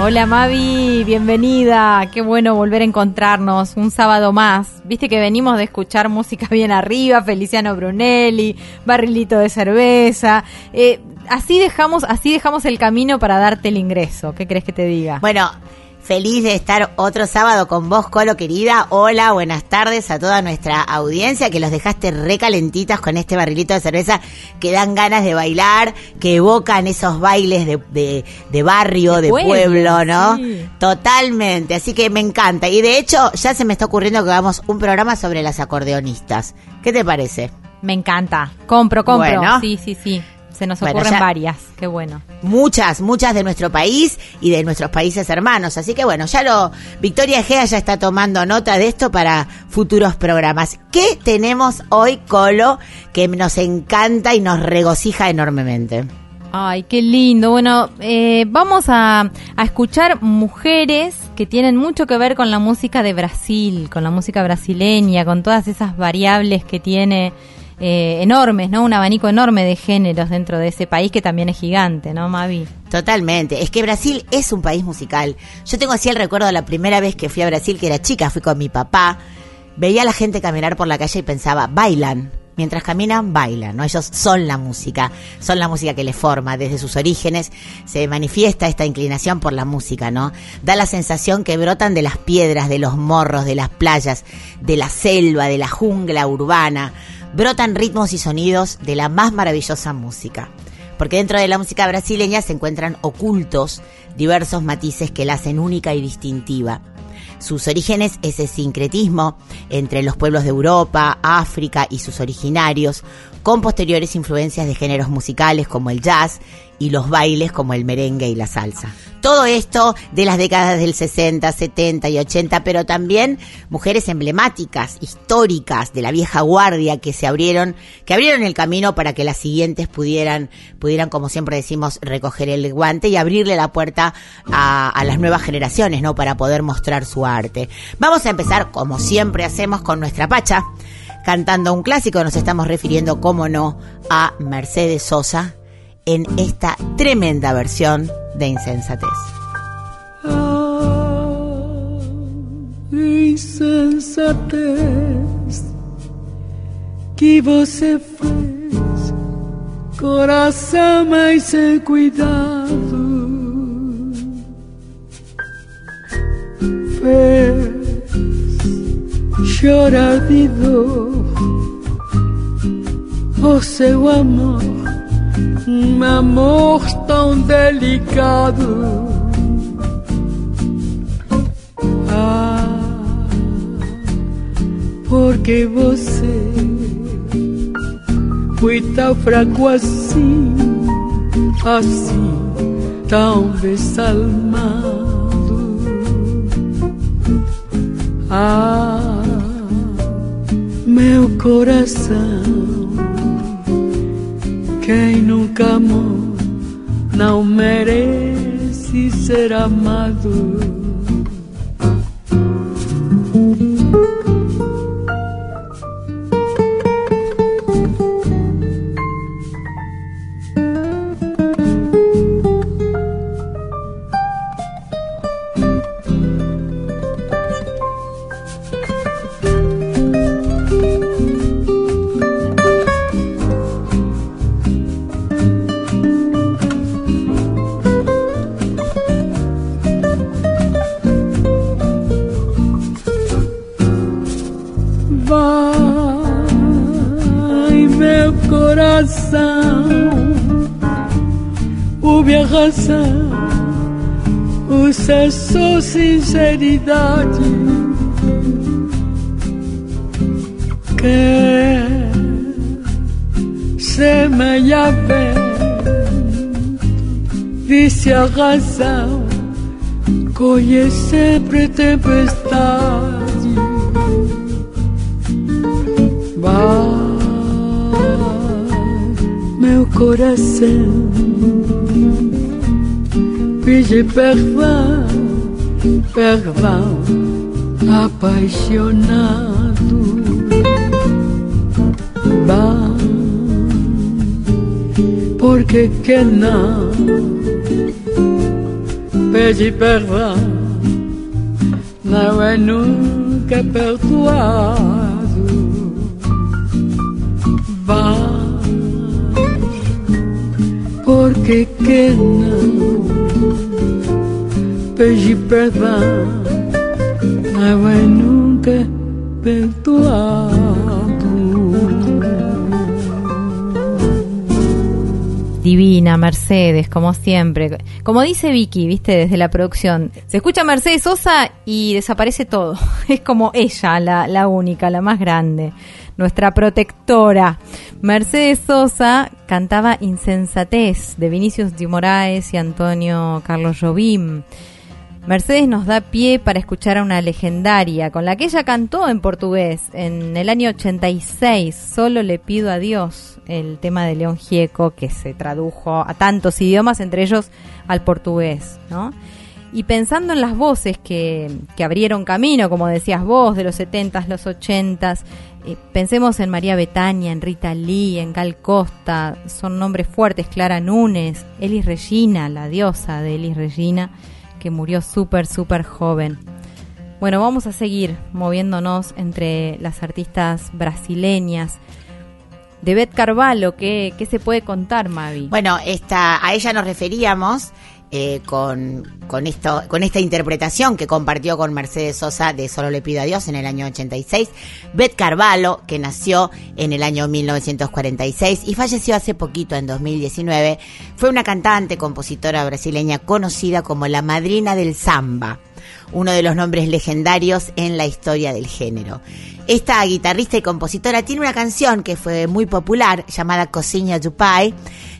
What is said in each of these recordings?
Hola Mavi, bienvenida. Qué bueno volver a encontrarnos un sábado más. Viste que venimos de escuchar música bien arriba, Feliciano Brunelli, barrilito de cerveza. Eh, así dejamos, así dejamos el camino para darte el ingreso. ¿Qué crees que te diga? Bueno, feliz de estar otro sábado con vos, Colo querida. Hola, buenas tardes a toda nuestra audiencia que los dejaste recalentitas con este barrilito de cerveza que dan ganas de bailar, que evocan esos bailes de, de- de barrio, De pueblo, ¿no? sí. Totalmente, así que me encanta. Y de hecho, ya se me está ocurriendo que hagamos un programa sobre las acordeonistas. ¿Qué te parece? Me encanta. Compro, compro. Bueno. Sí, sí, sí. Se nos Bueno, ocurren ya- varias. Qué bueno. muchas, muchas de nuestro país y de nuestros países hermanos. Así que bueno, ya lo, Victoria Egea ya está tomando nota de esto para futuros programas. ¿Qué tenemos hoy, Colo, que nos encanta y nos regocija enormemente? Ay, qué lindo. Bueno, eh, vamos a, a escuchar mujeres que tienen mucho que ver con la música de Brasil, con la música brasileña, con todas esas variables que tiene eh, enormes, ¿no? Un abanico enorme de géneros dentro de ese país que también es gigante, ¿no, Mavi? Totalmente. Es que Brasil es un país musical. Yo tengo así el recuerdo de la primera vez que fui a Brasil, que era chica, fui con mi papá. Veía a la gente caminar por la calle y pensaba, bailan. Mientras caminan, bailan, ¿no? Ellos son la música, son la música que les forma. Desde sus orígenes se manifiesta esta inclinación por la música, ¿no? Da la sensación que brotan de las piedras, de los morros, de las playas, de la selva, de la jungla urbana. Brotan ritmos y sonidos de la más maravillosa música porque dentro de la música brasileña se encuentran ocultos diversos matices que la hacen única y distintiva. Sus orígenes, ese sincretismo entre los pueblos de Europa, África y sus originarios, con posteriores influencias de géneros musicales como el jazz y los bailes como el merengue y la salsa. Todo esto de las décadas del 60, 70 y 80, pero también mujeres emblemáticas, históricas de la vieja guardia que se abrieron, que abrieron el camino para que las siguientes pudieran, pudieran, como siempre decimos, recoger el guante y abrirle la puerta a, a las nuevas generaciones, ¿no? Para poder mostrar su arte. Vamos a empezar, como siempre hacemos, con nuestra pacha. Cantando un clásico, nos estamos refiriendo, como no, a Mercedes Sosa en esta tremenda versión de Insensatez. Ah, insensatez que você fez, coração mais sem cuidado, fez chorar de dor o seu amor, um amor tão delicado. Ah, porque você foi tão fraco assim, assim, tão desalmado. Ah, meu coração, quem nunca amou não merece ser amado. Sinceridade. Que semeia vento disse a razão, colhe sempre tempestade. Vai, meu coração, pede perdão, perdão, apaixonado. Vai, porque que não pede perdão, não é nunca perdoado. Vai, porque que não perdão, não é nunca perdoado. Divina, Mercedes, como siempre. Como dice Vicky, viste, desde la producción. Se escucha Mercedes Sosa y desaparece todo. Es como ella, la, la única, la más grande. Nuestra protectora. Mercedes Sosa cantaba Insensatez de Vinicius de Moraes y Antonio Carlos Jobim. Mercedes nos da pie para escuchar a una legendaria con la que ella cantó en portugués en el año 86. Solo le pido a Dios el tema de León Gieco que se tradujo a tantos idiomas, entre ellos al portugués, ¿no? Y pensando en las voces que, que abrieron camino, como decías vos, de los 70s, los 80s, eh, pensemos en María Betania, en Rita Lee, en Gal Costa, son nombres fuertes, Clara Núñez, Elis Regina, la diosa de Elis Regina, murió súper, súper joven. Bueno, vamos a seguir moviéndonos entre las artistas brasileñas. De Beth Carvalho, ¿qué, qué se puede contar, Mavi? Bueno, esta, a ella nos referíamos eh, con, con, esto, con esta interpretación que compartió con Mercedes Sosa de Solo le pido a Dios en el año 86. Beth Carvalho, que nació en el año 1946 y falleció hace poquito, en 2019, fue una cantante, compositora brasileña conocida como la madrina del samba uno de los nombres legendarios en la historia del género. Esta guitarrista y compositora tiene una canción que fue muy popular llamada Cosinha do Pai,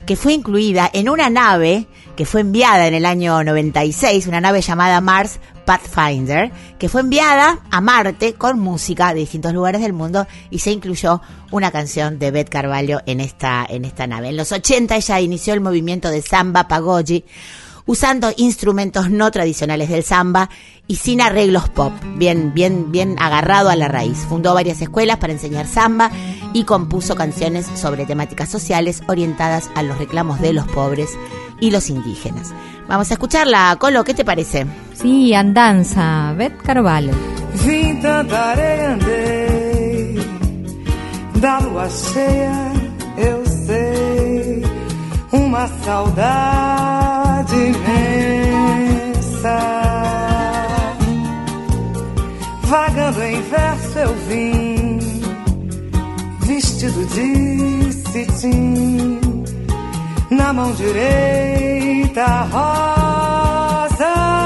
que fue incluida en una nave que fue enviada en el año 96, una nave llamada Mars Pathfinder, que fue enviada a Marte con música de distintos lugares del mundo y se incluyó una canción de Beth Carvalho en esta, en esta nave. En los 80 ella inició el movimiento de samba pagoji, usando instrumentos no tradicionales del samba y sin arreglos pop, bien, bien, bien agarrado a la raíz. Fundó varias escuelas para enseñar samba y compuso canciones sobre temáticas sociales orientadas a los reclamos de los pobres y los indígenas. Vamos a escucharla, Colo, ¿qué te parece? Sí, Andanza, Beth Carvalho. Da lua cheia eu sei, uma saudade imensa. Vagando em verso eu vim, vestido de cetim, na mão direita rosas.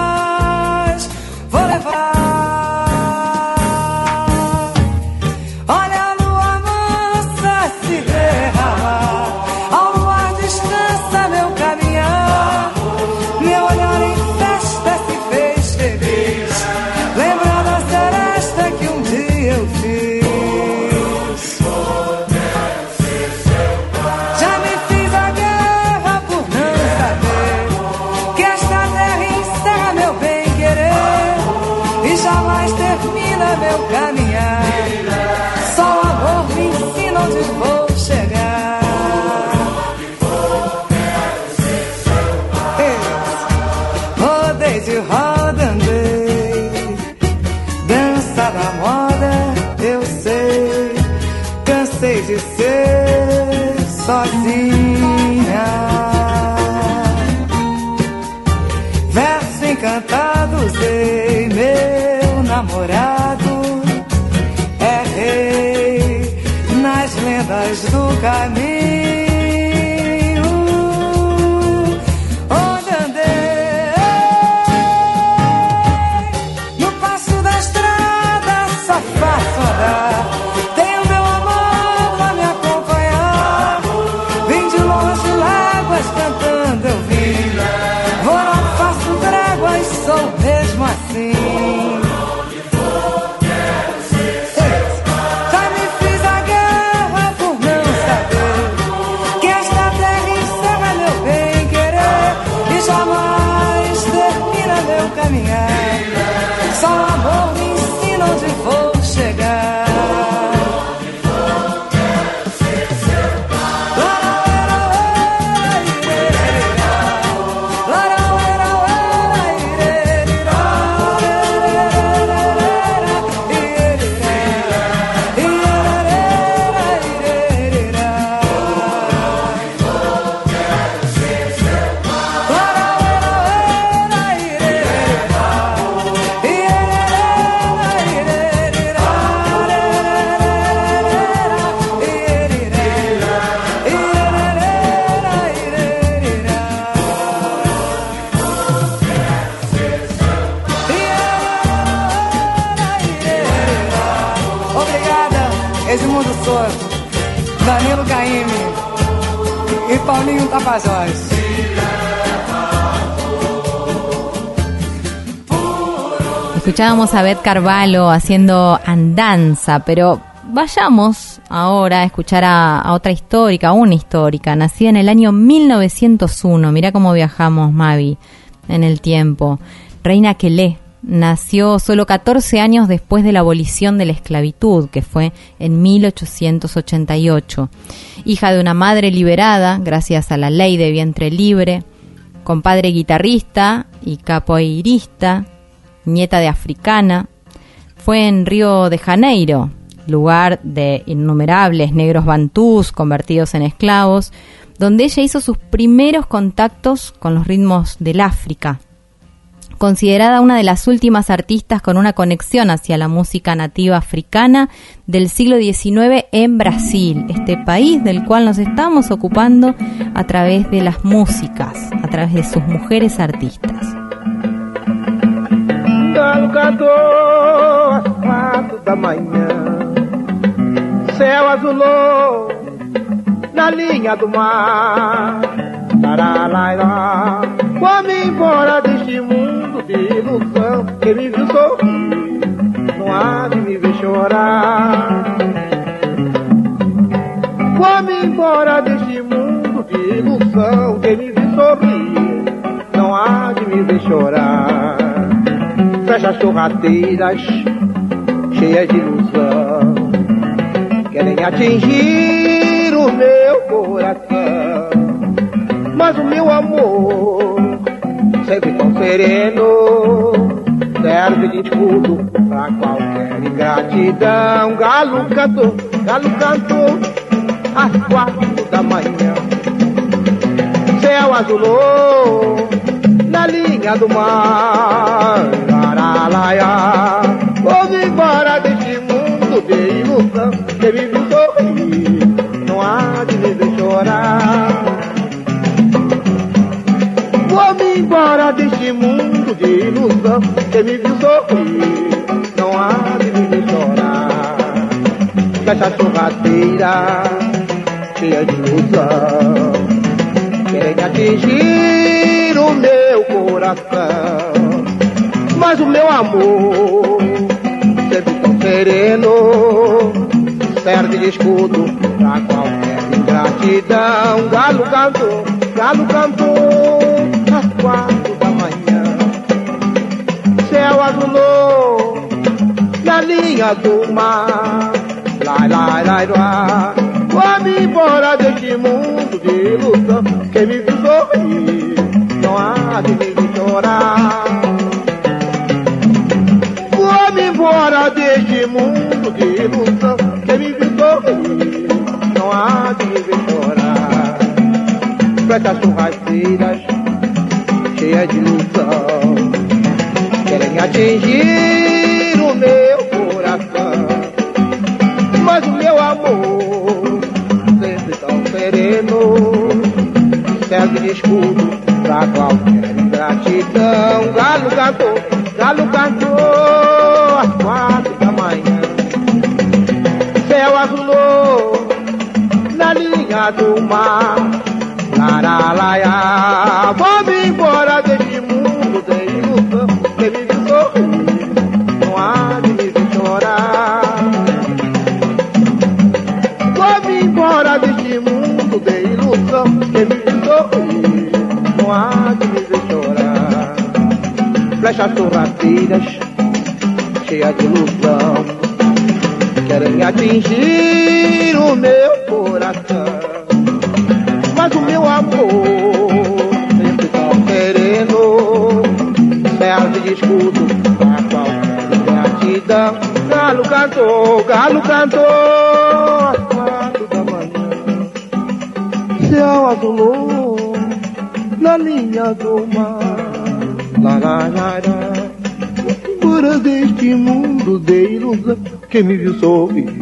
Meu caminhar. E Paulinho. Escuchábamos a Beth Carvalho haciendo andanza, pero vayamos ahora a escuchar a, a otra histórica, una histórica, nacida en el año 1901. Mira cómo viajamos, Mavi, en el tiempo. Reina Quelé nació solo 14 años después de la abolición de la esclavitud, que fue en 1888. Hija de una madre liberada, gracias a la ley de vientre libre, con padre guitarrista y capoeirista, nieta de africana, fue en Río de Janeiro, lugar de innumerables negros bantús convertidos en esclavos, donde ella hizo sus primeros contactos con los ritmos del África. Considerada una de las últimas artistas con una conexión hacia la música nativa africana del siglo XIX en Brasil, este país del cual nos estamos ocupando a través de las músicas, a través de sus mujeres artistas. Mar. Taralaira, vou-me embora deste mundo de ilusão. Quem me viu sorrir, não há de me ver chorar. Vou-me embora deste mundo de ilusão. Quem me viu sorrir, não há de me ver chorar fecha as torradeiras cheias de ilusão. Querem atingir o meu mas o meu amor, sempre tão sereno, serve de escudo pra qualquer ingratidão. Galo cantou, galo cantou, às quatro da manhã. Céu azulou na linha do mar. Aralaia, vou embora deste mundo de ilusão. Quem me viu sorrir, não há de me ver chorar. Vou-me embora deste mundo de ilusão. Quem me viu sorrir, não há de me chorar. A churradeira, cheia de ilusão. Querem atingir o meu coração. Mas o meu amor, sempre tão sereno, serve de escudo pra qualquer ingratidão. Galo cantou, galo cantou, quatro da manhã. Céu azulou, na linha do mar. Lai, lai, lai, lai. Vou-me embora deste mundo de ilusão. Quem me viu sorrir, não há de me chorar. Vou-me embora deste mundo de ilusão. Quem me viu sorrir, não há de me chorar. Fecha as churrasqueiras, Querem atingir o meu coração. Mas o meu amor, sempre tão sereno, serve de escudo pra qualquer ingratidão. Galo cantou, galo cantou às quatro da manhã. Céu azulou na linha do mar. Laralaia, vou-me embora Flechas sorrateiras, cheias de ilusão, querem atingir o meu coração. Mas o meu amor, sempre tão sereno, serve de escudo pra qualquer gratidão. Galo cantou, galo cantou, às quatro da manhã. Céu azulou na linha do mar. Lá. Fora deste mundo de ilusão, quem me viu sorrir,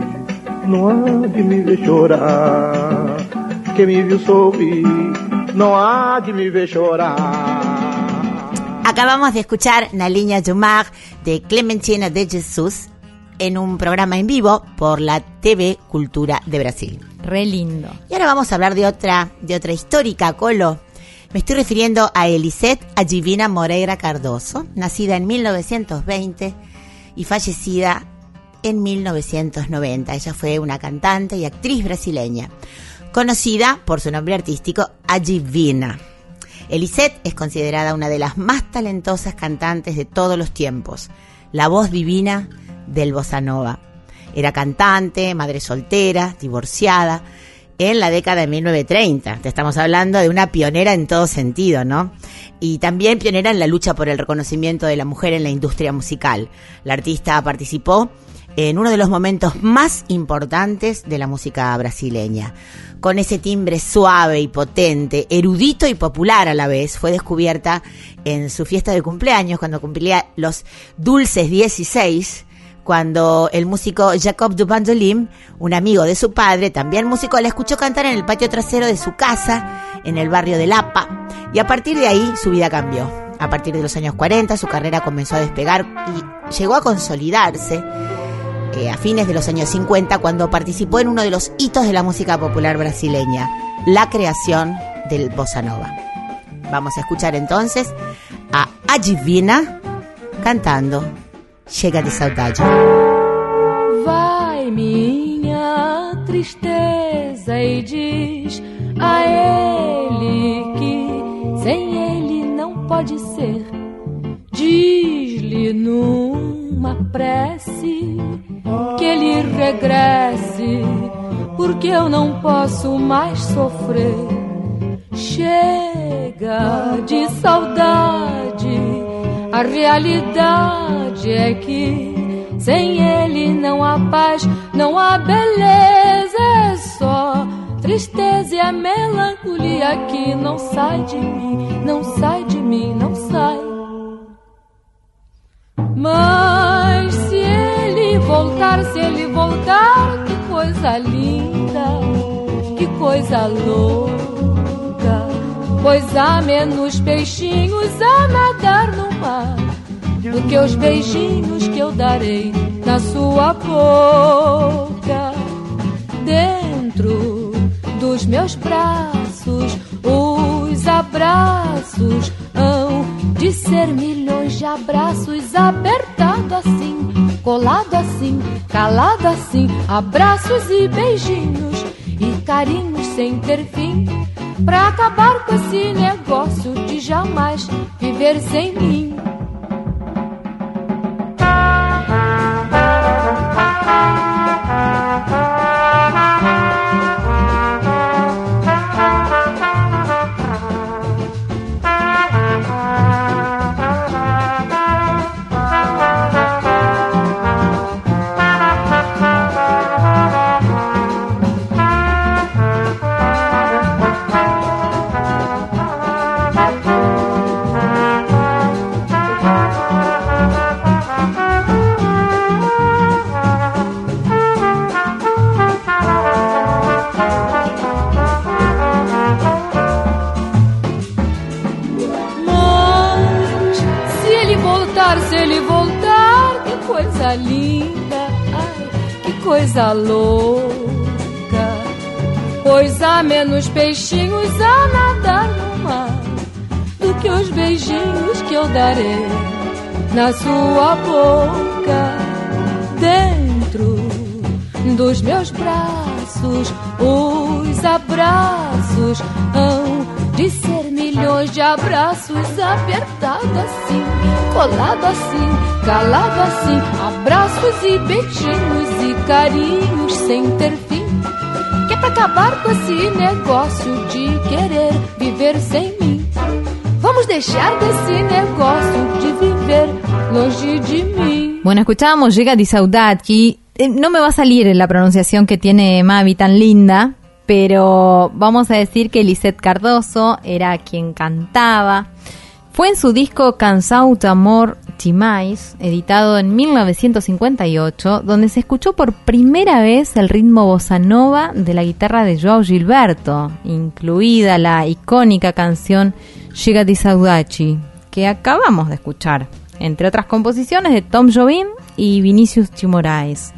não há de me ver chorar. Quem me viu sorrir, não há de me ver chorar. Acabamos de escuchar Naliña Jumar de Clementina de Jesús en un programa en vivo por la TV Cultura de Brasil. Re lindo. Y ahora vamos a hablar de otra, de otra histórica, Colo. Me estoy refiriendo a Elisette Agivina Moreira Cardoso, nacida en 1920 y fallecida en 1990. Ella fue una cantante y actriz brasileña, conocida por su nombre artístico Agivina. Elisette es considerada una de las más talentosas cantantes de todos los tiempos, la voz divina del bossa nova. Era cantante, madre soltera, divorciada, en la década de 1930. Te estamos hablando de una pionera en todo sentido, ¿no? Y también pionera en la lucha por el reconocimiento de la mujer en la industria musical. La artista participó en uno de los momentos más importantes de la música brasileña. Con ese timbre suave y potente, erudito y popular a la vez, fue descubierta en su fiesta de cumpleaños cuando cumplía los dulces 16 cuando el músico Jacob Dubandolim, un amigo de su padre, también músico, la escuchó cantar en el patio trasero de su casa, en el barrio de Lapa, y a partir de ahí su vida cambió. A partir de los años 40 su carrera comenzó a despegar y llegó a consolidarse eh, a fines de los años 50 cuando participó en uno de los hitos de la música popular brasileña, la creación del bossa nova. Vamos a escuchar entonces a Agivina cantando Chega de Saudade. Vai minha tristeza e diz a ele que sem ele não pode ser. Diz-lhe numa prece que ele regresse, porque eu não posso mais sofrer. Chega de saudade, a realidade é que sem ele não há paz, não há beleza, é só tristeza e a melancolia que não sai de mim, não sai de mim, não sai. Mas se ele voltar, se ele voltar, que coisa linda, que coisa louca. Pois há menos peixinhos a nadar no mar do que os beijinhos que eu darei na sua boca. Dentro dos meus braços, os abraços hão de ser milhões de abraços apertado assim, colado assim, calado assim, abraços e beijinhos e carinhos sem ter fim. Pra acabar com esse negócio de jamais viver sem mim. Louca. Pois há menos peixinhos a nadar no mar do que os beijinhos que eu darei na sua boca. Dentro dos meus braços, os abraços hão de ser milhões de abraços apertado assim, colado assim, calado assim, abraços e beijinhos e carinhos sem ter fim. Que é pra acabar com esse negócio de querer viver sem mim. Vamos deixar desse negócio de viver longe de mim. Bueno, escuchábamos Llega de Saudade, que eh, no me va a salir la pronunciación que tiene Mavi tan linda, pero vamos a decir que Lisette Cardoso era quien cantaba. Fue en su disco Cansaut Amor Timais, editado en 1958, donde se escuchó por primera vez el ritmo bossa nova de la guitarra de Joao Gilberto, incluida la icónica canción Chega de Saudade, que acabamos de escuchar, entre otras composiciones de Tom Jobim y Vinicius Chimoraes.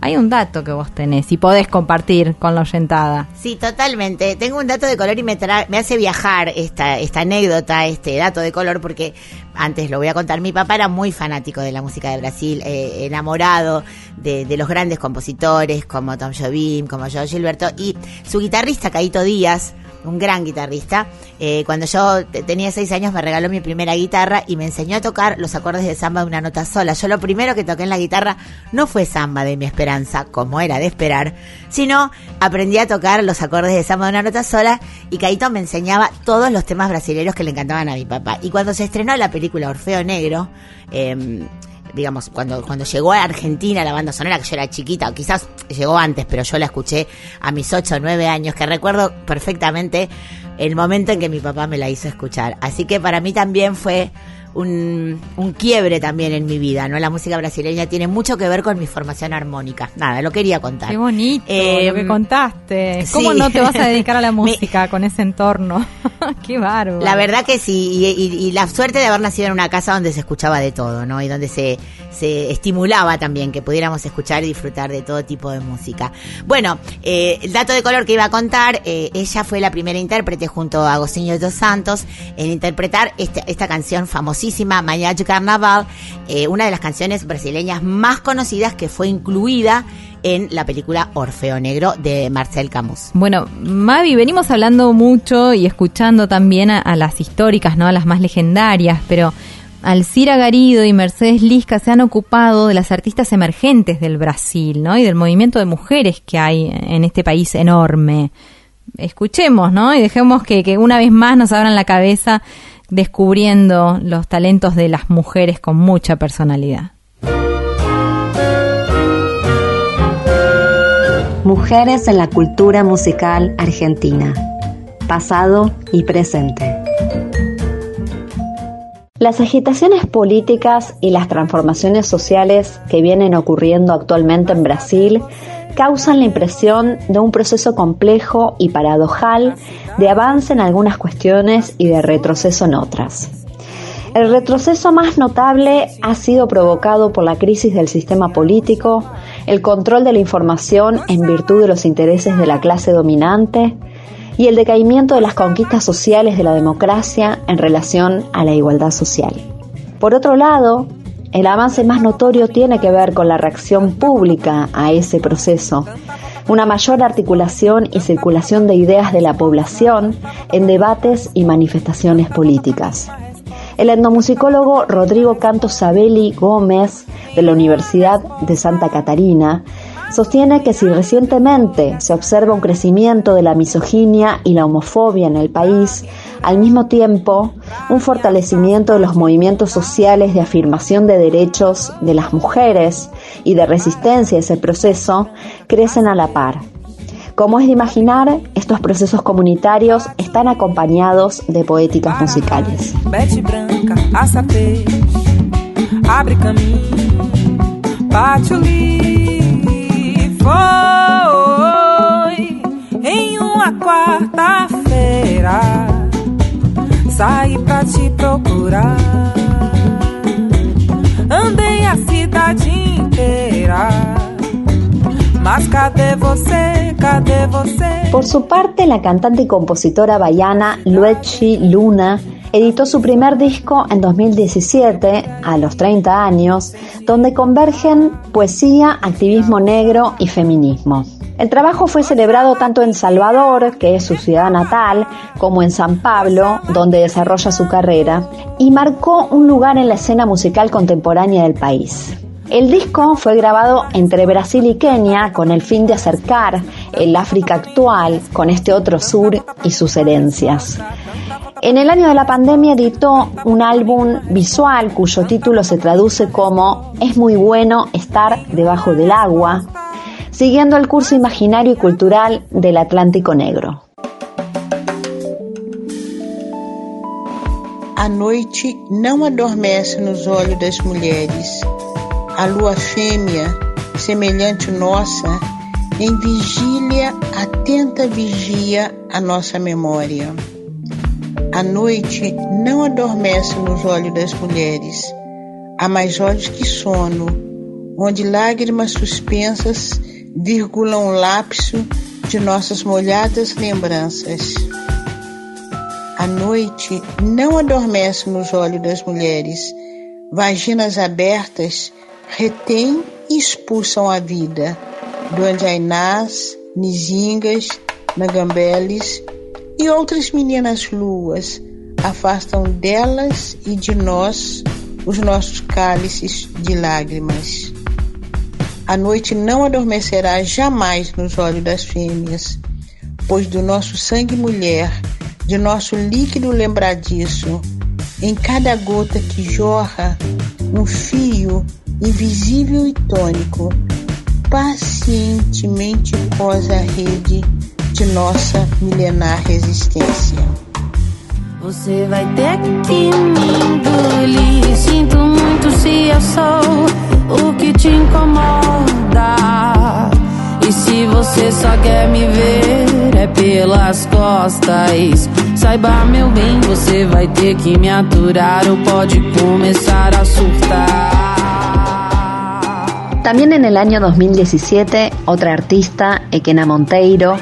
Hay un dato que vos tenés y podés compartir con la oyentada. Sí, totalmente. Tengo un dato de color y me, tra- me hace viajar esta, esta anécdota, este dato de color, porque antes lo voy a contar. Mi papá era muy fanático de la música de Brasil, eh, enamorado de, de los grandes compositores como Tom Jobim, como Jorge Gilberto, y su guitarrista, Caito Díaz, un gran guitarrista. eh, cuando yo te- tenía seis años me regaló mi primera guitarra y me enseñó a tocar los acordes de samba de una nota sola. Yo lo primero que toqué en la guitarra no fue samba de mi esperanza, como era de esperar, sino aprendí a tocar los acordes de samba de una nota sola y Caito me enseñaba todos los temas brasileños que le encantaban a mi papá. Y cuando se estrenó la película Orfeo Negro, eh, digamos, cuando, cuando llegó a Argentina la banda sonora, que yo era chiquita, o quizás llegó antes, pero yo la escuché a mis 8 o 9 años, que recuerdo perfectamente el momento en que mi papá me la hizo escuchar. Así que para mí también fue un, un quiebre también en mi vida, ¿no? La música brasileña tiene mucho que ver con mi formación armónica. Nada, lo quería contar. Qué bonito Eh, lo que contaste. ¿Cómo sí. no te vas a dedicar a la Me- música con ese entorno? Qué bárbaro. La verdad que sí, y, y- y la suerte de haber nacido en una casa donde se escuchaba de todo, ¿no? Y donde se, se estimulaba también que pudiéramos escuchar y disfrutar de todo tipo de música. Bueno, eh, el dato de color que iba a contar, eh, ella fue la primera intérprete junto a Agostinho dos Santos en interpretar esta, esta canción famosísima, de Carnaval, eh, una de las canciones brasileñas más conocidas que fue incluida en la película Orfeo Negro de Marcel Camus. Bueno, Mavi, venimos hablando mucho y escuchando también a, las históricas, ¿no? A las más legendarias, pero Alcira Garido y Mercedes Lisca se han ocupado de las artistas emergentes del Brasil, ¿no? Y del movimiento de mujeres que hay en este país enorme. Escuchemos, ¿no? Y dejemos que una vez más nos abran la cabeza descubriendo los talentos de las mujeres con mucha personalidad. Mujeres en la cultura musical argentina. Pasado y presente. Las agitaciones políticas y las transformaciones sociales que vienen ocurriendo actualmente en Brasil causan la impresión de un proceso complejo y paradojal de avance en algunas cuestiones y de retroceso en otras. El retroceso más notable ha sido provocado por la crisis del sistema político, el control de la información en virtud de los intereses de la clase dominante y el decaimiento de las conquistas sociales de la democracia en relación a la igualdad social. Por otro lado, el avance más notorio tiene que ver con la reacción pública a ese proceso, una mayor articulación y circulación de ideas de la población en debates y manifestaciones políticas. El etnomusicólogo Rodrigo Canto Sabelli Gómez de la Universidad de Santa Catarina sostiene que si recientemente se observa un crecimiento de la misoginia y la homofobia en el país, al mismo tiempo un fortalecimiento de los movimientos sociales de afirmación de derechos de las mujeres y de resistencia a esse proceso crecen a la par. Como es de imaginar, estos procesos comunitarios están acompañados de poéticas musicales. Abre foi em uma quarta-feira, saí pra te procurar, andei a cidade inteira, mas cadê você, cadê você? Por su parte, la cantante y compositora baiana Luechi Luna editó su primer disco en 2017, a los 30 años, donde convergen poesía, activismo negro y feminismo. El trabajo fue celebrado tanto en Salvador, que es su ciudad natal, como en San Pablo, donde desarrolla su carrera, y marcó un lugar en la escena musical contemporánea del país. El disco fue grabado entre Brasil y Kenia con el fin de acercar el África actual con este otro sur y sus herencias. En el año de la pandemia editó un álbum visual cuyo título se traduce como Es muy bueno estar debajo del agua, siguiendo el curso imaginario y cultural del Atlántico Negro. A noite não adormece nos olhos das mulheres. A lua fêmea, semelhante nossa, em vigília, atenta vigia a nossa memória. A noite não adormece nos olhos das mulheres. Há mais olhos que sono, onde lágrimas suspensas virgulam o lapso de nossas molhadas lembranças. A noite não adormece nos olhos das mulheres. Vaginas abertas retêm e expulsam a vida. Do Anjainás, Nizingas, Nagambeles e outras meninas luas afastam delas e de nós os nossos cálices de lágrimas. A noite não adormecerá jamais nos olhos das fêmeas, pois do nosso sangue mulher, de nosso líquido lembradiço, em cada gota que jorra, um fio invisível e tônico, pacientemente posa a rede de nossa milenar resistência. Você vai ter que me engolir. Sinto muito se eu sou o que te incomoda. E se você só quer me ver, é pelas costas. Saiba, meu bem, você vai ter que me aturar ou pode começar a surtar. También en el año 2017, otra artista, Ekena Monteiro,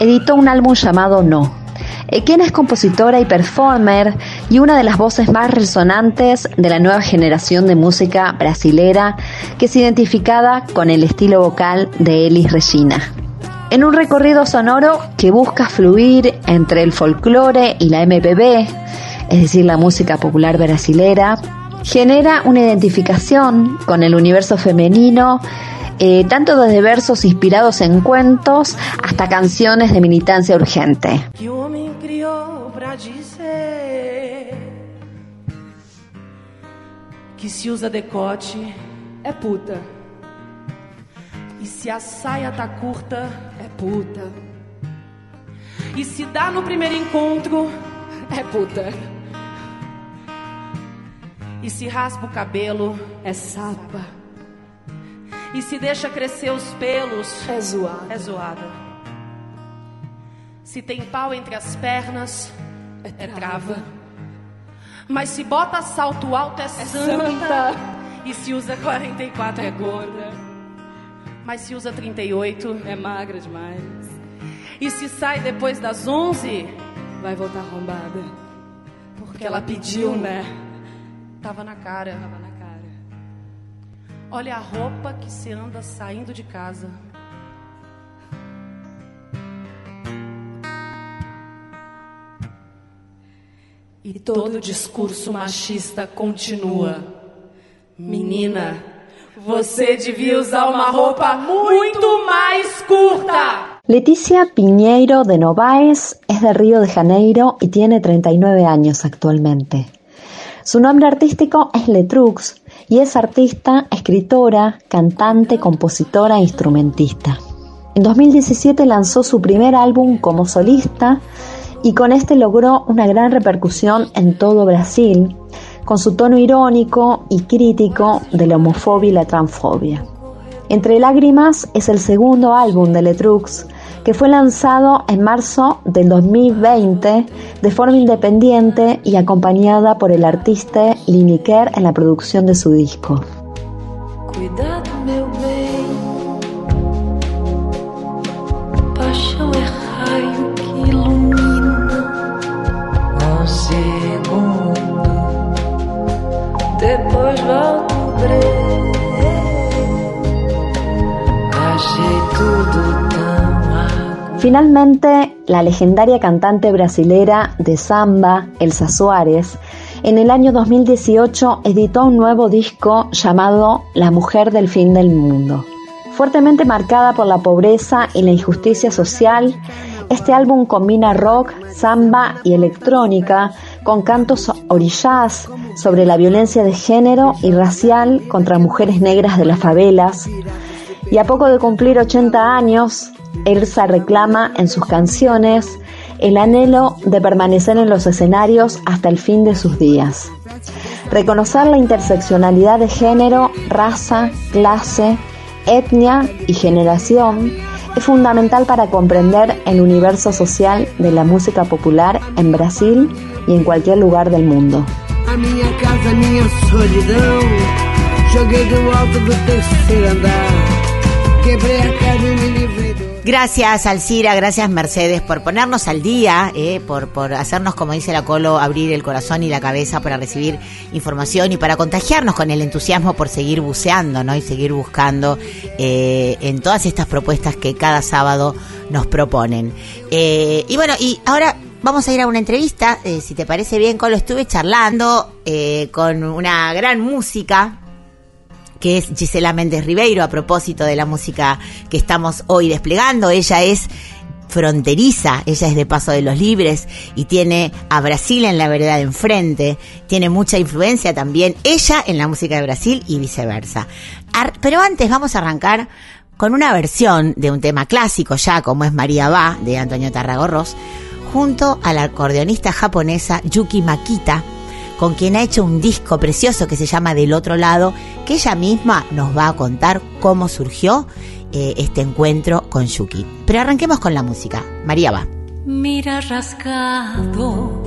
editó un álbum llamado No. Ekena es compositora y performer y una de las voces más resonantes de la nueva generación de música brasilera que es identificada con el estilo vocal de Elis Regina. En un recorrido sonoro que busca fluir entre el folclore y la MPB, es decir, la música popular brasilera, genera una identificación con el universo femenino, eh, tanto desde versos inspirados en cuentos hasta canciones de militancia urgente. Criou pra dizer que se usa decote é puta. E se a saia tá curta é puta. E se dá no primeiro encontro é puta. E se raspa o cabelo é sapa. E se deixa crescer os pelos é zoada. É zoada. Se tem pau entre as pernas, é trava. Mas se bota salto alto, é, santa. E se usa 44, é gorda. Mas se usa 38, é magra demais. E se sai depois das 11, vai voltar arrombada. Porque ela pediu, né? Tava na cara. Tava na cara. Olha a roupa que se anda saindo de casa. E todo discurso machista continua. Menina, você devia usar uma roupa muito mais curta. Leticia Piñeiro de Novaes es de Río de Janeiro y tiene 39 años actualmente. Su nombre artístico es Letrux y es artista, escritora, cantante, compositora e instrumentista. En 2017 lanzó su primer álbum como solista y con este logró una gran repercusión en todo Brasil, con su tono irónico y crítico de la homofobia y la transfobia. Entre Lágrimas es el segundo álbum de Letrux que fue lanzado en marzo del 2020 de forma independiente y acompañada por el artista Lineker en la producción de su disco. Finalmente, la legendaria cantante brasilera de samba, Elsa Suárez, en el año 2018 editó un nuevo disco llamado La mujer del fin del mundo. Fuertemente marcada por la pobreza y la injusticia social, este álbum combina rock, samba y electrónica con cantos orillás sobre la violencia de género y racial contra mujeres negras de las favelas. Y a poco de cumplir 80 años, Elsa reclama en sus canciones el anhelo de permanecer en los escenarios hasta el fin de sus días. Reconocer la interseccionalidad de género, raza, clase, etnia y generación es fundamental para comprender el universo social de la música popular en Brasil y en cualquier lugar del mundo. Gracias Alcira, gracias Mercedes por ponernos al día, eh, por, por hacernos, como dice la Colo, abrir el corazón y la cabeza para recibir información y para contagiarnos con el entusiasmo por seguir buceando ¿no? y seguir buscando eh, en todas estas propuestas que cada sábado nos proponen. Eh, y bueno, y ahora vamos a ir a una entrevista, eh, si te parece bien, Colo, estuve charlando eh, con una gran música que es Gisela Méndez Ribeiro, a propósito de la música que estamos hoy desplegando. Ella es fronteriza, ella es de Paso de los Libres y tiene a Brasil en la vereda de enfrente, tiene mucha influencia también ella en la música de Brasil y viceversa. Pero antes vamos a arrancar con una versión de un tema clásico ya, como es María Va, de Antonio Tarragorros, junto a la acordeonista japonesa Yuki Makita, con quien ha hecho un disco precioso que se llama Del otro lado, que ella misma nos va a contar cómo surgió eh, este encuentro con Yuki. Pero arranquemos con la música. María va. Mira rasgado,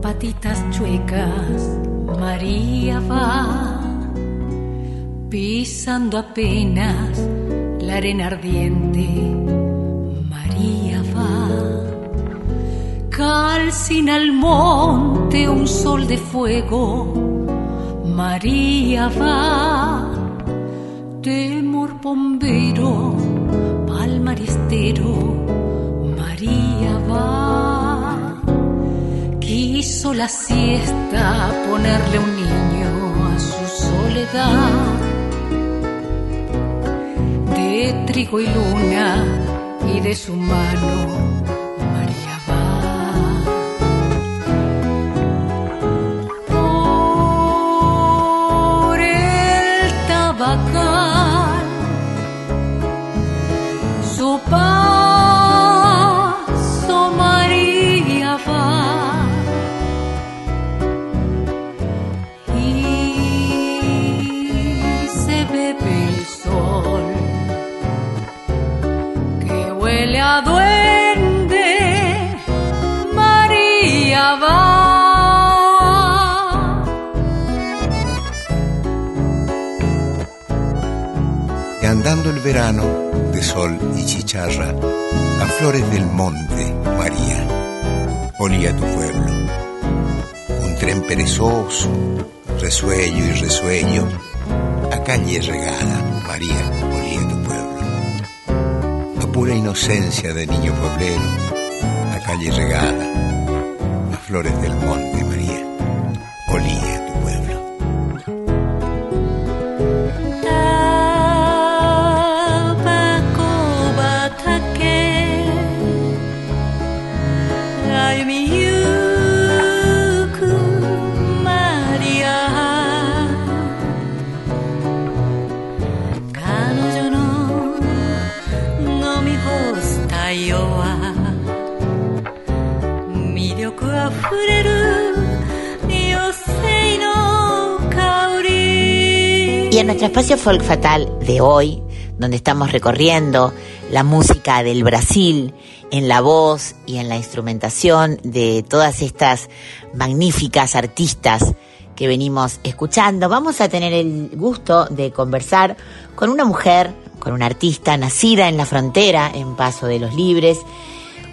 patitas chuecas, María va, pisando apenas la arena ardiente, María va, calcina al monte un sol de fuego, María va, temor bombero, palmaristero, María va. Quiso la siesta ponerle un niño a su soledad. De trigo y luna y de su mano, El verano de sol y chicharra, a flores del monte, María, olía tu pueblo. Un tren perezoso, resuello y resueño, a calle regada, María, olía tu pueblo. A pura inocencia de niño pueblero, a calle regada, a flores del monte, Y en nuestro espacio Folk Fatal de hoy, donde estamos recorriendo la música del Brasil en la voz y en la instrumentación de todas estas magníficas artistas que venimos escuchando, vamos a tener el gusto de conversar con una mujer, con una artista nacida en la frontera, en Paso de los Libres,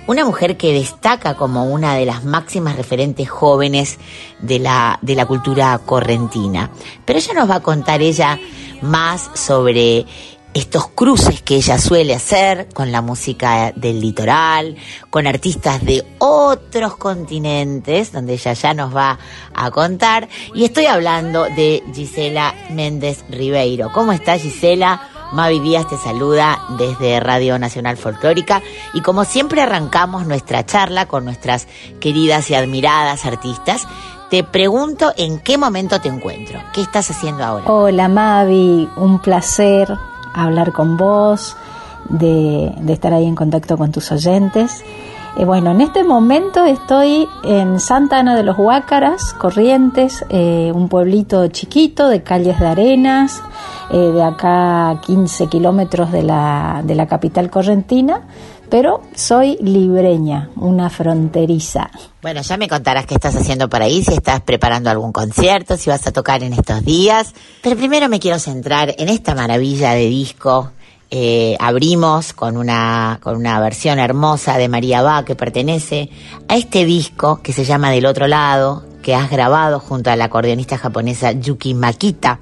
una mujer que destaca como una de las máximas referentes jóvenes de la, de la cultura correntina. Pero ella nos va a contar ella más sobre estos cruces que ella suele hacer con la música del litoral, con artistas de otros continentes, donde ella ya nos va a contar. Y estoy hablando de Gisela Méndez Ribeiro. ¿Cómo estás, Gisela? Mavi Díaz te saluda desde Radio Nacional Folclórica y como siempre arrancamos nuestra charla con nuestras queridas y admiradas artistas. Te pregunto en qué momento te encuentro, qué estás haciendo ahora. Hola Mavi, un placer hablar con vos, de, estar ahí en contacto con tus oyentes. Eh, bueno, en este momento estoy en Santa Ana de los Huácaras, Corrientes, eh, un pueblito chiquito de calles de arenas, eh, de acá a 15 kilómetros de la, de la capital correntina, pero soy libreña, una fronteriza. Bueno, ya me contarás qué estás haciendo por ahí, si estás preparando algún concierto, si vas a tocar en estos días. Pero primero me quiero centrar en esta maravilla de disco. Eh, abrimos con una, con una versión hermosa de María Ba que pertenece a este disco que se llama Del Otro Lado, que has grabado junto a la acordeonista japonesa Yuki Makita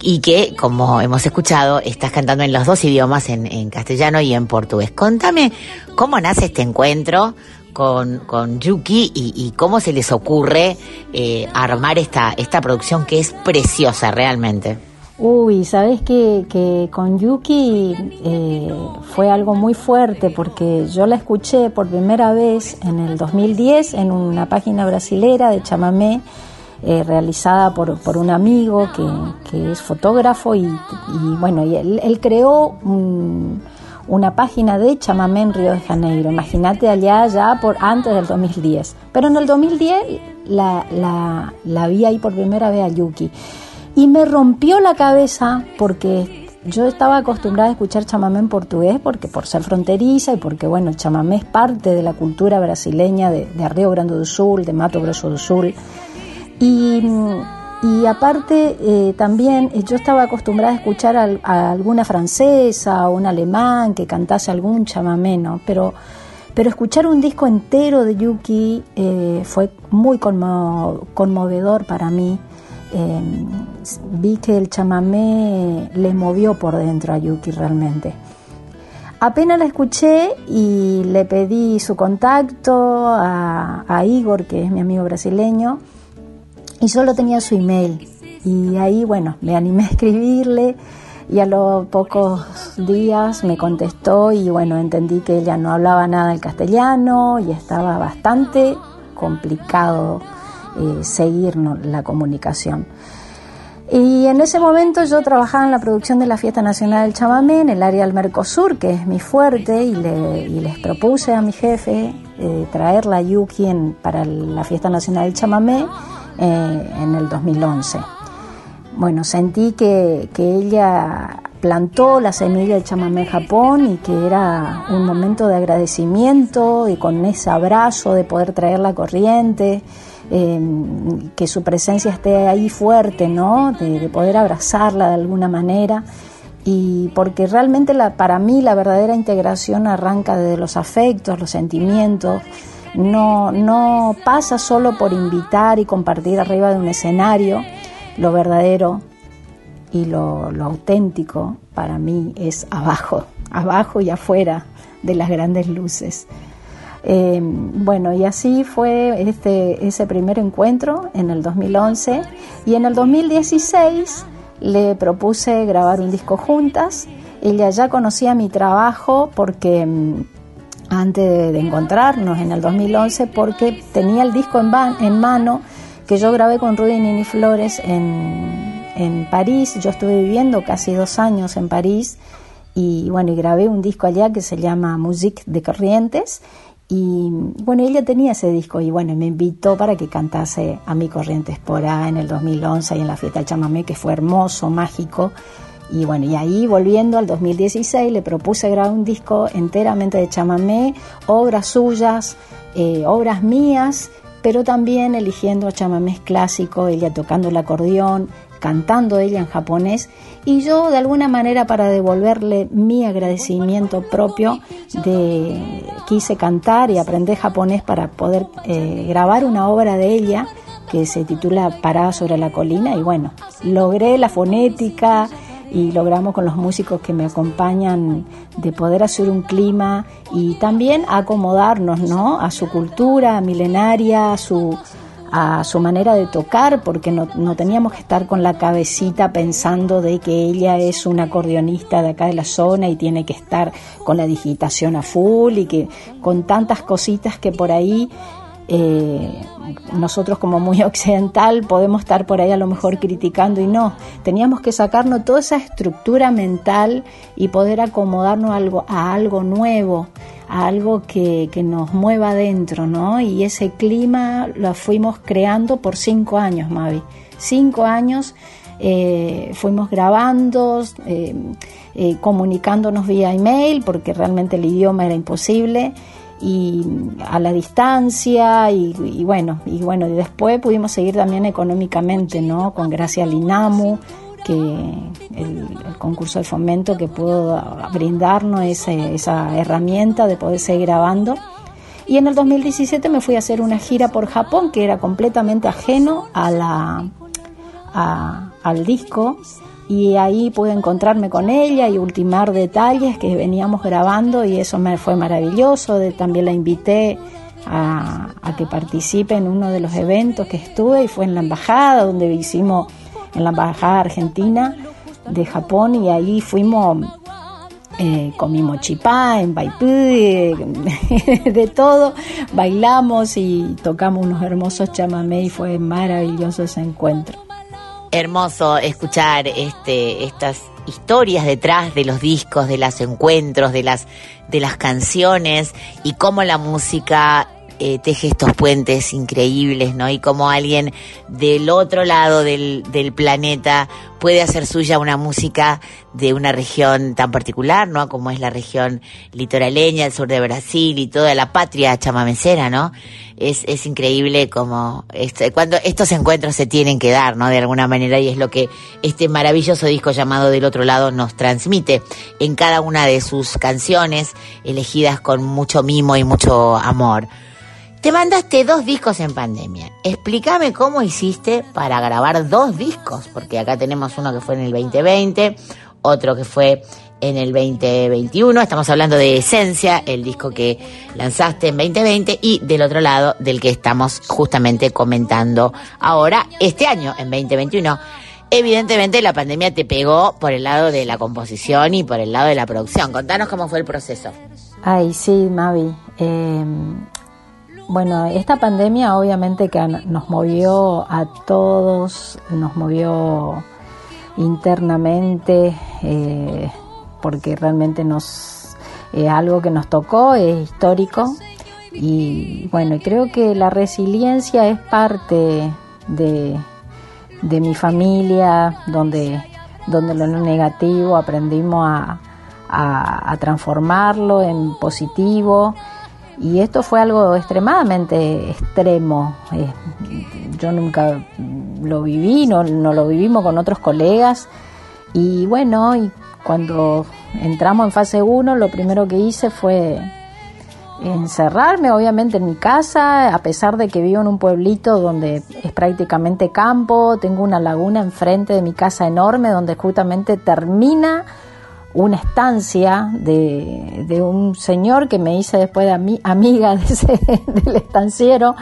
y que, como hemos escuchado, estás cantando en los dos idiomas, en, castellano y en portugués. Contame cómo nace este encuentro con, con Yuki y, y cómo se les ocurre eh, armar esta, esta producción que es preciosa realmente. Uy, sabes que, que con Yuki eh, fue algo muy fuerte porque yo la escuché por primera vez en el 2010 en una página brasilera de chamamé eh, realizada por, por un amigo que, que es fotógrafo y, y bueno, y él, él creó un- una página de chamamé en Río de Janeiro. Imagínate allá ya por antes del 2010. Pero en el 2010 la, la, la vi ahí por primera vez a Yuki. Y me rompió la cabeza porque yo estaba acostumbrada a escuchar chamamé en portugués porque por ser fronteriza y porque bueno, el chamamé es parte de la cultura brasileña de, de Río Grande do Sul, de Mato Grosso do Sul. Y, aparte eh, también eh, yo estaba acostumbrada a escuchar a, alguna francesa o un alemán que cantase algún chamamé, ¿no? Pero, pero escuchar un disco entero de Yuki eh, fue muy conmo- conmovedor para mí. Eh, vi que el chamamé le movió por dentro a Yuki realmente. Apenas la escuché y le pedí su contacto a Igor, que es mi amigo brasileño, y solo tenía su email. Y ahí, bueno, me animé a escribirle y a los pocos días me contestó y bueno, entendí que ella no hablaba nada del castellano y estaba bastante complicado eh, seguir ¿no? la comunicación. Y en ese momento yo trabajaba en la producción de la Fiesta Nacional del Chamamé en el área del Mercosur, que es mi fuerte, y, le- y les propuse a mi jefe eh, traerla a Yuki en- para la Fiesta Nacional del Chamamé eh, en el 2011. Bueno, sentí que, que ella plantó la semilla del chamamé en Japón y que era un momento de agradecimiento y con ese abrazo de poder traer la corriente, eh, que su presencia esté ahí fuerte, ¿no? De, de poder abrazarla de alguna manera. Y porque realmente la, para mí la verdadera integración arranca desde los afectos, los sentimientos, no, no pasa solo por invitar y compartir arriba de un escenario, lo verdadero y lo, auténtico para mí es abajo, abajo y afuera de las grandes luces. Eh, bueno, y así fue este, ese primer encuentro en el 2011 y en el 2016 le propuse grabar un disco juntas. Ella ya conocía mi trabajo porque mm, antes de, encontrarnos en el 2011 porque tenía el disco en, van- en mano que yo grabé con Rudy Nini Flores en, París. Yo estuve viviendo casi dos años en París y bueno, y grabé un disco allá que se llama Musique de Corrientes. Y bueno, ella tenía ese disco y bueno, me invitó para que cantase a mi Corrientes por ahí en el 2011 y en la fiesta del chamamé, que fue hermoso, mágico. Y bueno, y ahí volviendo al 2016 le propuse grabar un disco enteramente de chamamé, obras suyas, eh, obras mías, pero también eligiendo chamamés clásicos, ella tocando el acordeón, cantando ella en japonés. Y yo de alguna manera para devolverle mi agradecimiento propio quise cantar y aprender japonés para poder eh, grabar una obra de ella que se titula Parada sobre la colina. Y bueno, logré la fonética y logramos con los músicos que me acompañan de poder hacer un clima y también acomodarnos ¿no? a su cultura milenaria, a su, a su manera de tocar, porque no, no teníamos que estar con la cabecita pensando de que ella es una acordeonista de acá de la zona y tiene que estar con la digitación a full y que con tantas cositas que por ahí eh, nosotros como muy occidental podemos estar por ahí a lo mejor criticando y no, teníamos que sacarnos toda esa estructura mental y poder acomodarnos a algo, a algo nuevo, a algo que, que nos mueva adentro, ¿no? Y ese clima lo fuimos creando por cinco años, Mavi. Cinco años eh, fuimos grabando, eh, eh, comunicándonos vía email, porque realmente el idioma era imposible, y a la distancia, y, y bueno, y bueno, y después pudimos seguir también económicamente, ¿no? Con gracia al INAMU, que el, concurso de fomento que pudo brindarnos ese- esa herramienta de poder seguir grabando. Y en el 2017 me fui a hacer una gira por Japón que era completamente ajeno a la, a- al disco y ahí pude encontrarme con ella y ultimar detalles que veníamos grabando y eso me fue maravilloso. De- también la invité a, a que participe en uno de los eventos que estuve y fue en la embajada donde hicimos en la embajada argentina de Japón y ahí fuimos eh, comimos chipá en Baipú, de, de todo, bailamos y tocamos unos hermosos chamamé y fue maravilloso ese encuentro. Hermoso escuchar este estas historias detrás de los discos, de los encuentros, de las de las canciones y cómo la música eh, teje estos puentes increíbles, ¿no? Y cómo alguien del otro lado del, del planeta puede hacer suya una música de una región tan particular, ¿no? Como es la región litoraleña, el sur de Brasil y toda la patria chamamecera, ¿no? Es, es increíble como este, cuando estos encuentros se tienen que dar, ¿no? De alguna manera y es lo que este maravilloso disco llamado Del otro lado nos transmite en cada una de sus canciones elegidas con mucho mimo y mucho amor. Te mandaste dos discos en pandemia. Explícame cómo hiciste para grabar dos discos, porque acá tenemos uno que fue en el 2020, otro que fue en el 2021. Estamos hablando de Esencia, el disco que lanzaste en 2020, y del otro lado, del que estamos justamente comentando ahora, este año, en 2021. Evidentemente la pandemia te pegó por el lado de la composición y por el lado de la producción. Contanos cómo fue el proceso. Ay, sí, Mavi. Eh, bueno, esta pandemia obviamente que nos movió a todos, nos movió internamente, eh, porque realmente nos es algo que nos tocó, es histórico. Y bueno, creo que la resiliencia es parte de, de mi familia, donde, donde lo negativo aprendimos a- a transformarlo en positivo. Y esto fue algo extremadamente extremo. Eh, yo nunca lo viví, no, no lo vivimos con otros colegas. Y bueno, y cuando entramos en fase 1, lo primero que hice fue encerrarme obviamente en mi casa, a pesar de que vivo en un pueblito donde es prácticamente campo, tengo una laguna enfrente de mi casa enorme donde justamente termina una estancia de, un señor que me hice después de ami- amiga de ese, del estanciero.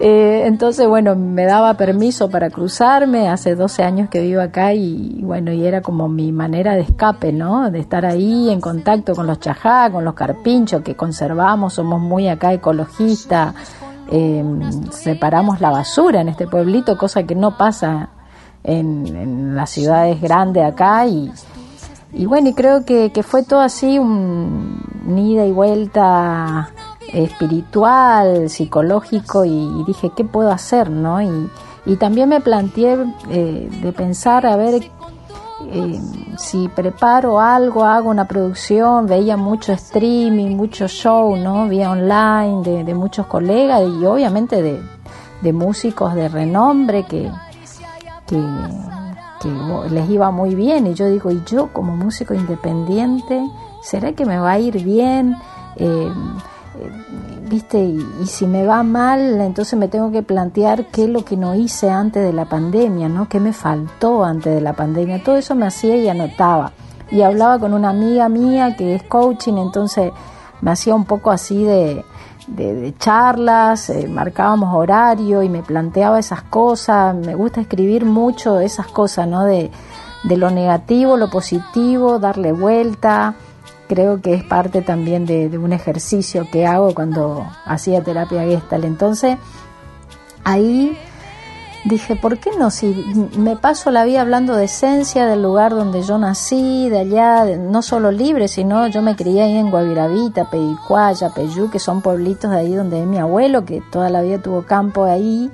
Eh, entonces, bueno, me daba permiso para cruzarme, hace 12 años que vivo acá y bueno, y era como mi manera de escape, ¿no? De estar ahí en contacto con los chajá, con los carpinchos que conservamos, somos muy acá ecologistas, eh, separamos la basura en este pueblito, cosa que no pasa en, en las ciudades grandes acá y, y bueno, y creo que, que fue todo así un, ida y vuelta espiritual, psicológico y, y dije, ¿qué puedo hacer? no Y, y también me planteé eh, de pensar, a ver, eh, si preparo algo, hago una producción, veía mucho streaming, mucho show, ¿no? Vía online de, de muchos colegas y obviamente de, de músicos de renombre que, que, que les iba muy bien y yo digo, y yo como músico independiente, ¿será que me va a ir bien? Eh, eh, ¿Viste? Y si me va mal, entonces me tengo que plantear qué es lo que no hice antes de la pandemia, ¿no? ¿Qué me faltó antes de la pandemia? Todo eso me hacía y anotaba. Y hablaba con una amiga mía que es coaching, entonces me hacía un poco así de, de, de charlas, eh, marcábamos horario y me planteaba esas cosas. Me gusta escribir mucho esas cosas, ¿no? De, de lo negativo, lo positivo, darle vuelta. Creo que es parte también de, de un ejercicio que hago cuando hacía terapia gestal. Entonces, ahí dije, ¿por qué no? Si me paso la vida hablando de esencia, del lugar donde yo nací, de allá, no solo libre, sino yo me crié ahí en Guaviravita, Peicuaya, Peyú, que son pueblitos de ahí donde es mi abuelo, que toda la vida tuvo campo ahí.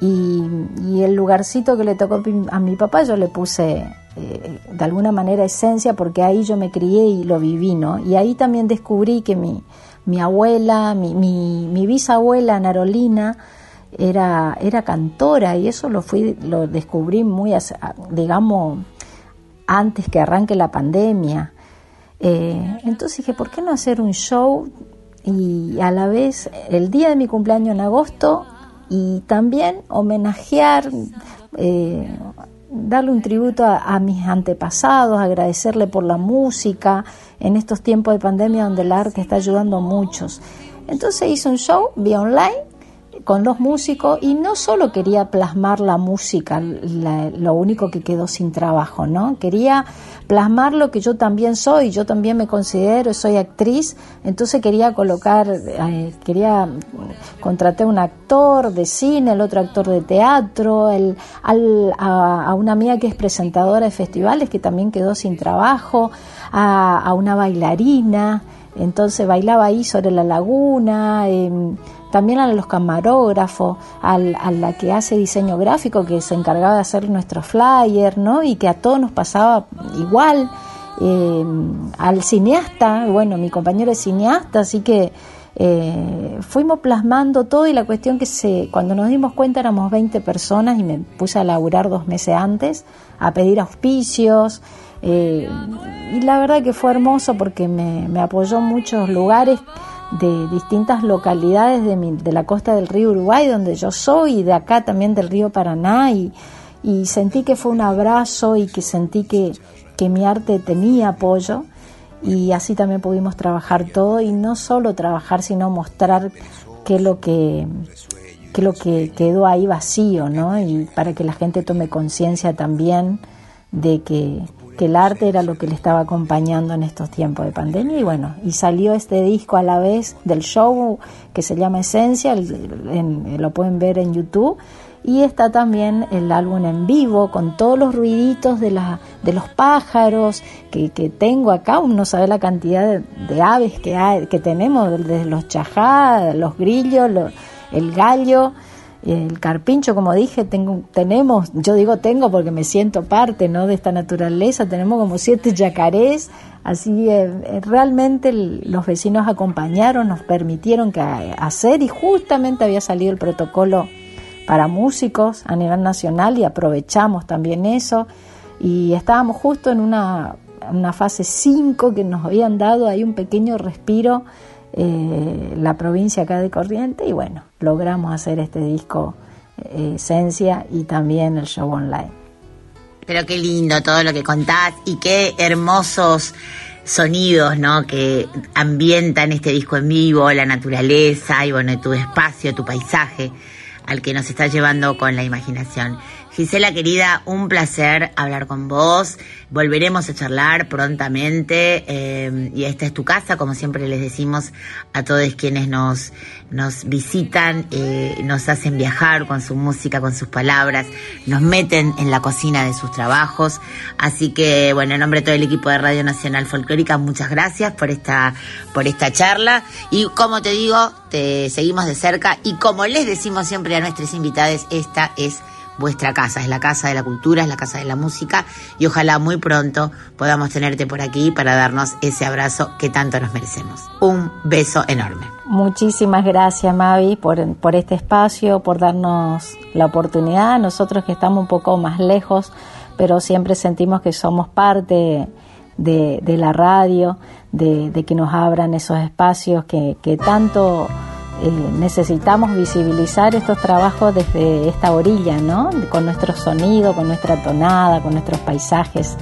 y, y el lugarcito que le tocó a mi papá yo le puse eh, de alguna manera esencia porque ahí yo me crié y lo viví, ¿no? Y ahí también descubrí que mi, mi abuela, mi, mi, mi bisabuela Narolina, era, era cantora y eso lo fui, lo descubrí muy, digamos, antes que arranque la pandemia. Eh, entonces dije, ¿por qué no hacer un show y a la vez el día de mi cumpleaños en agosto y también homenajear, eh, darle un tributo a, a mis antepasados, agradecerle por la música en estos tiempos de pandemia donde el arte está ayudando a muchos. Entonces hice un show vía online con los músicos y no solo quería plasmar la música, la- lo único que quedó sin trabajo, ¿no? Quería plasmar lo que yo también soy, yo también me considero, soy actriz, entonces quería colocar, eh, quería contraté a un actor de cine, el otro actor de teatro, el, al- a, a una amiga que es presentadora de festivales que también quedó sin trabajo, a, a una bailarina, entonces bailaba ahí sobre la laguna, em, también a los camarógrafos, al- a la que hace diseño gráfico, que se encargaba de hacer nuestros flyers, ¿no? Y que a todos nos pasaba igual. eh, al cineasta, bueno, mi compañero es cineasta, así que eh, fuimos plasmando todo y la cuestión que se, cuando nos dimos cuenta éramos 20 personas y me puse a laburar dos meses antes, a pedir auspicios. eh, y la verdad que fue hermoso porque me, me apoyó en muchos lugares de distintas localidades de, mi- de la costa del río Uruguay, donde yo soy, y de acá también del río Paraná, y, y sentí que fue un abrazo y que sentí que, que mi arte tenía apoyo, y así también pudimos trabajar todo, y no solo trabajar, sino mostrar que lo que que lo que quedó ahí vacío, ¿no? Y para que la gente tome conciencia también de que, que el arte era lo que le estaba acompañando en estos tiempos de pandemia. Y bueno, y salió este disco a la vez del show que se llama Esencia, lo pueden ver en YouTube. Y está también el álbum en vivo con todos los ruiditos de, la, de los pájaros que, que tengo acá, uno sabe la cantidad de, aves que, hay, que tenemos, desde los chajá, los grillos, lo- el gallo, el carpincho, como dije, tengo, tenemos, yo digo tengo porque me siento parte ¿no? de esta naturaleza, tenemos como siete yacarés, así eh, eh, realmente los vecinos acompañaron, nos permitieron que, hacer y justamente había salido el protocolo para músicos a nivel nacional y aprovechamos también eso y estábamos justo en una, una fase 5 que nos habían dado ahí un pequeño respiro eh, la provincia acá de Corriente y bueno, logramos hacer este disco eh, Esencia y también el show online. Pero qué lindo todo lo que contás y qué hermosos sonidos, ¿no? Que ambientan este disco en vivo, la naturaleza y bueno, tu espacio, tu paisaje al que nos está llevando con la imaginación. Gisela querida, un placer hablar con vos. Volveremos a charlar prontamente eh, y esta es tu casa, como siempre les decimos a todos quienes nos, nos visitan, eh, nos hacen viajar con su música, con sus palabras, nos meten en la cocina de sus trabajos. Así que, bueno, en nombre de todo el equipo de Radio Nacional Folclórica, muchas gracias por esta, por esta charla. Y como te digo, te seguimos de cerca y como les decimos siempre a nuestros invitados, esta es vuestra casa, es la casa de la cultura, es la casa de la música y ojalá muy pronto podamos tenerte por aquí para darnos ese abrazo que tanto nos merecemos. Un beso enorme. Muchísimas gracias Mavi por, por este espacio, por darnos la oportunidad. Nosotros que estamos un poco más lejos, pero siempre sentimos que somos parte de, de la radio, de, de que nos abran esos espacios que, que tanto eh, necesitamos visibilizar estos trabajos desde esta orilla, ¿no? Con nuestro sonido, con nuestra tonada, con nuestros paisajes.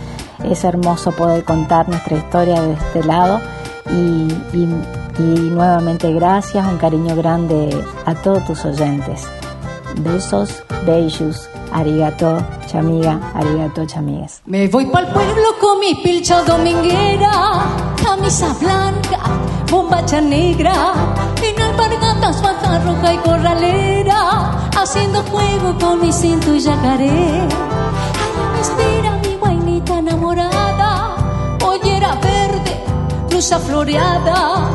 Es hermoso poder contar nuestra historia de este lado y, y- y nuevamente gracias, un cariño grande a todos tus oyentes. Besos, beijos, arigato, chamiga, arigato, chamigues. Me voy pa'l pueblo con mi pilcha dominguera, camisa blanca, bombacha negra, en alpargatas, bata roja y corralera, haciendo juego con mi cinto y yacaré. Allá me espera mi guainita enamorada, pollera verde, blusa floreada,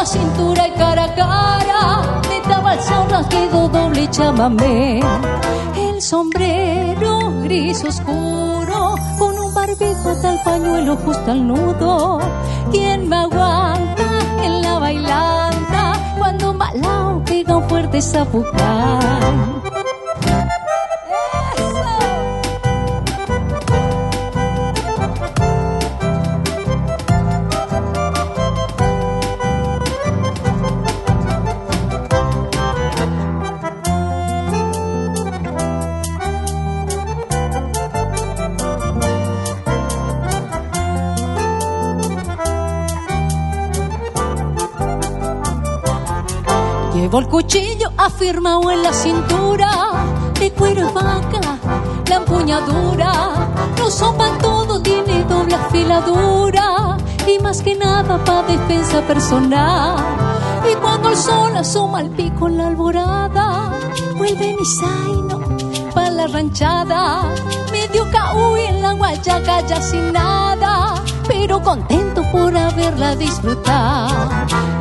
la cintura y cara a cara. Me daba el rasguido doble chamamé. El sombrero gris oscuro, con un barbijo hasta el pañuelo justo al nudo. ¿Quién me aguanta en la bailanta cuando malao pega un fuerte zapucán? Llevo el cuchillo afirmado en la cintura, de cuero de vaca, la empuñadura. No son pa' todo, tiene doble afiladura y más que nada pa' defensa personal. Y cuando el sol asoma el pico en la alborada, vuelve mi zaino pa' la ranchada. Medio caúy en la guayaca ya sin nada, pero contento por haberla disfrutado.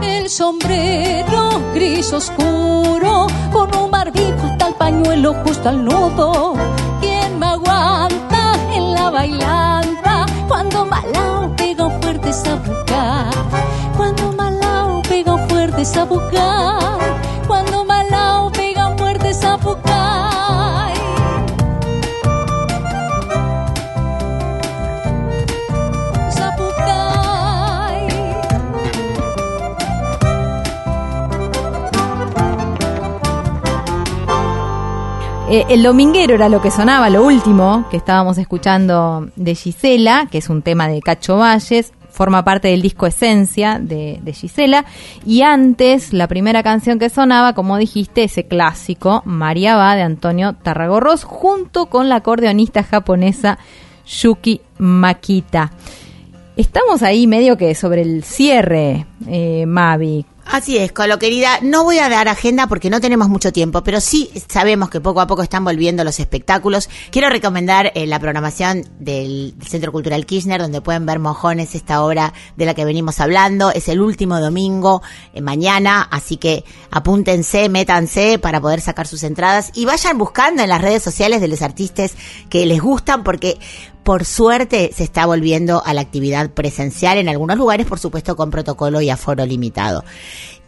El sombrero gris oscuro, con un barbijo hasta el pañuelo justo al nudo. ¿Quién me aguanta en la bailanta? Cuando Malao pega fuerte sabucar. Cuando Malao pega fuerte sabucar. Cuando Eh, el dominguero era lo que sonaba, lo último que estábamos escuchando de Gisela, que es un tema de Cacho Valles, forma parte del disco Esencia de, Gisela. Y antes, la primera canción que sonaba, como dijiste, ese clásico, María va de Antonio Tarragorros, junto con la acordeonista japonesa Yuki Makita. Estamos ahí medio que sobre el cierre, eh, Mavi. Así es, Colo querida. No voy a dar agenda porque no tenemos mucho tiempo, pero sí sabemos que poco a poco están volviendo los espectáculos. Quiero recomendar eh, la programación del Centro Cultural Kirchner, donde pueden ver Mojones, esta obra de la que venimos hablando. Es el último domingo, eh, mañana, así que apúntense, métanse para poder sacar sus entradas y vayan buscando en las redes sociales de los artistas que les gustan porque por suerte se está volviendo a la actividad presencial en algunos lugares, por supuesto con protocolo y aforo limitado.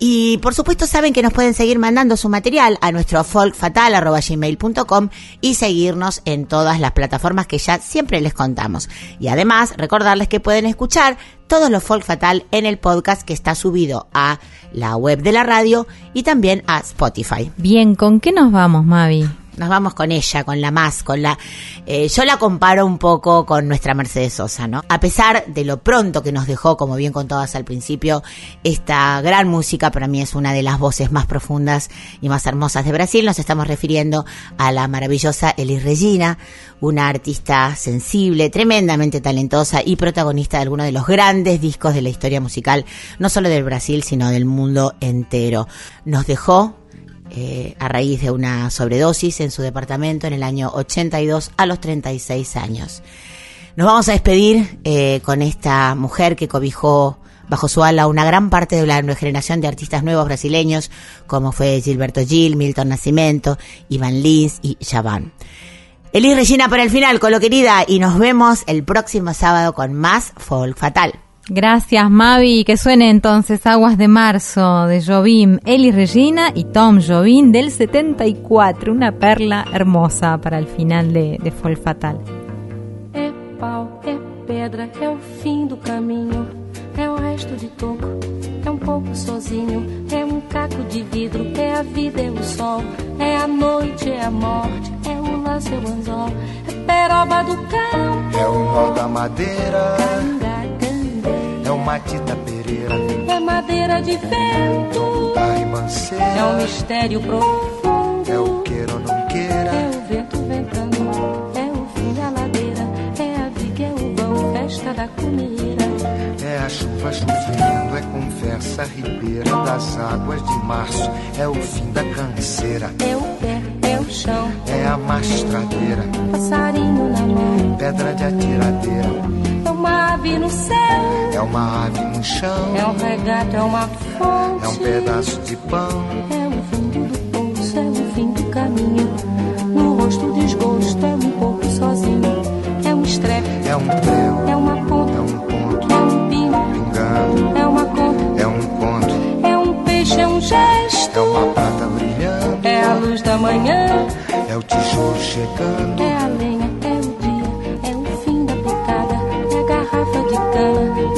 Y por supuesto saben que nos pueden seguir mandando su material a nuestro folkfatal.gmail.com y seguirnos en todas las plataformas que ya siempre les contamos. Y además recordarles que pueden escuchar todos los Folk Fatal en el podcast que está subido a la web de la radio y también a Spotify. Bien, ¿con qué nos vamos, Mavi? Nos vamos con ella, con la más, con la... eh, yo la comparo un poco con nuestra Mercedes Sosa, ¿no? A pesar de lo pronto que nos dejó, como bien contabas al principio, esta gran música para mí es una de las voces más profundas y más hermosas de Brasil. Nos estamos refiriendo a la maravillosa Elis Regina, una artista sensible, tremendamente talentosa y protagonista de algunos de los grandes discos de la historia musical, no solo del Brasil, sino del mundo entero. Nos dejó eh, a raíz de una sobredosis en su departamento en el año 82 a los 36 años. Nos vamos a despedir eh, con esta mujer que cobijó bajo su ala una gran parte de la nueva generación de artistas nuevos brasileños, como fue Gilberto Gil, Milton Nascimento, Iván Lins y Javan. Elis Regina para el final, con lo querida, y nos vemos el próximo sábado con más Folk Fatal. Gracias, Mavi. Que suene entonces Aguas de Marzo de Jobim, Eli Regina y Tom Jobim del 74. Una perla hermosa para el final de, de Fatal. É pau, é pedra, é o fim do caminho. É o resto de toco, é um pouco sozinho. É um caco de vidro, é a vida, é o sol. É a noite, é a morte, é o laço, é o anzol. É peroba do campo, É o nó da madeira. É o Matita Pereira, É madeira de vento, da é um ribanceira, mistério profundo. é o queira ou não É queira, o vento ventando, é o fim da ladeira, é a viga, é o vão, festa da comida. é a chuva chovendo, é conversa ribeira. Das águas de março, é o fim da canseira, É o pé, é o chão, é a mastradeira, passarinho na mão, pedra de atiradeira, é uma ave no céu, É uma ave no chão, é um regato, é uma fonte, é um pedaço de pão. é o fundo do poço, é o fim do caminho. No rosto desgosto, é um pouco sozinho, é um estrepe, É um prego, é uma ponta, é um ponto, é um pingo, pingando, é uma conta, é um conto, é um peixe, é um gesto, é uma prata brilhando, é a luz da manhã, é o tijolo chegando, é a lenha,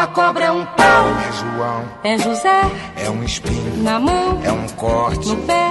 Uma cobra, é um pau, É João, é José. É um espinho, na mão, é um corte, no pé.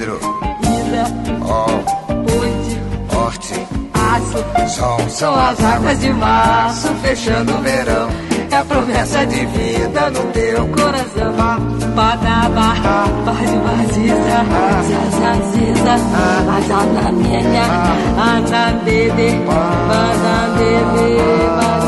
hidro, ó, ponte, horte, aço. sol, São as águas de março fechando o verão. É a promessa de vida no teu coração. Badaba, bade baziza, zazaziza, azanamenya, anandede, banandede, banandede,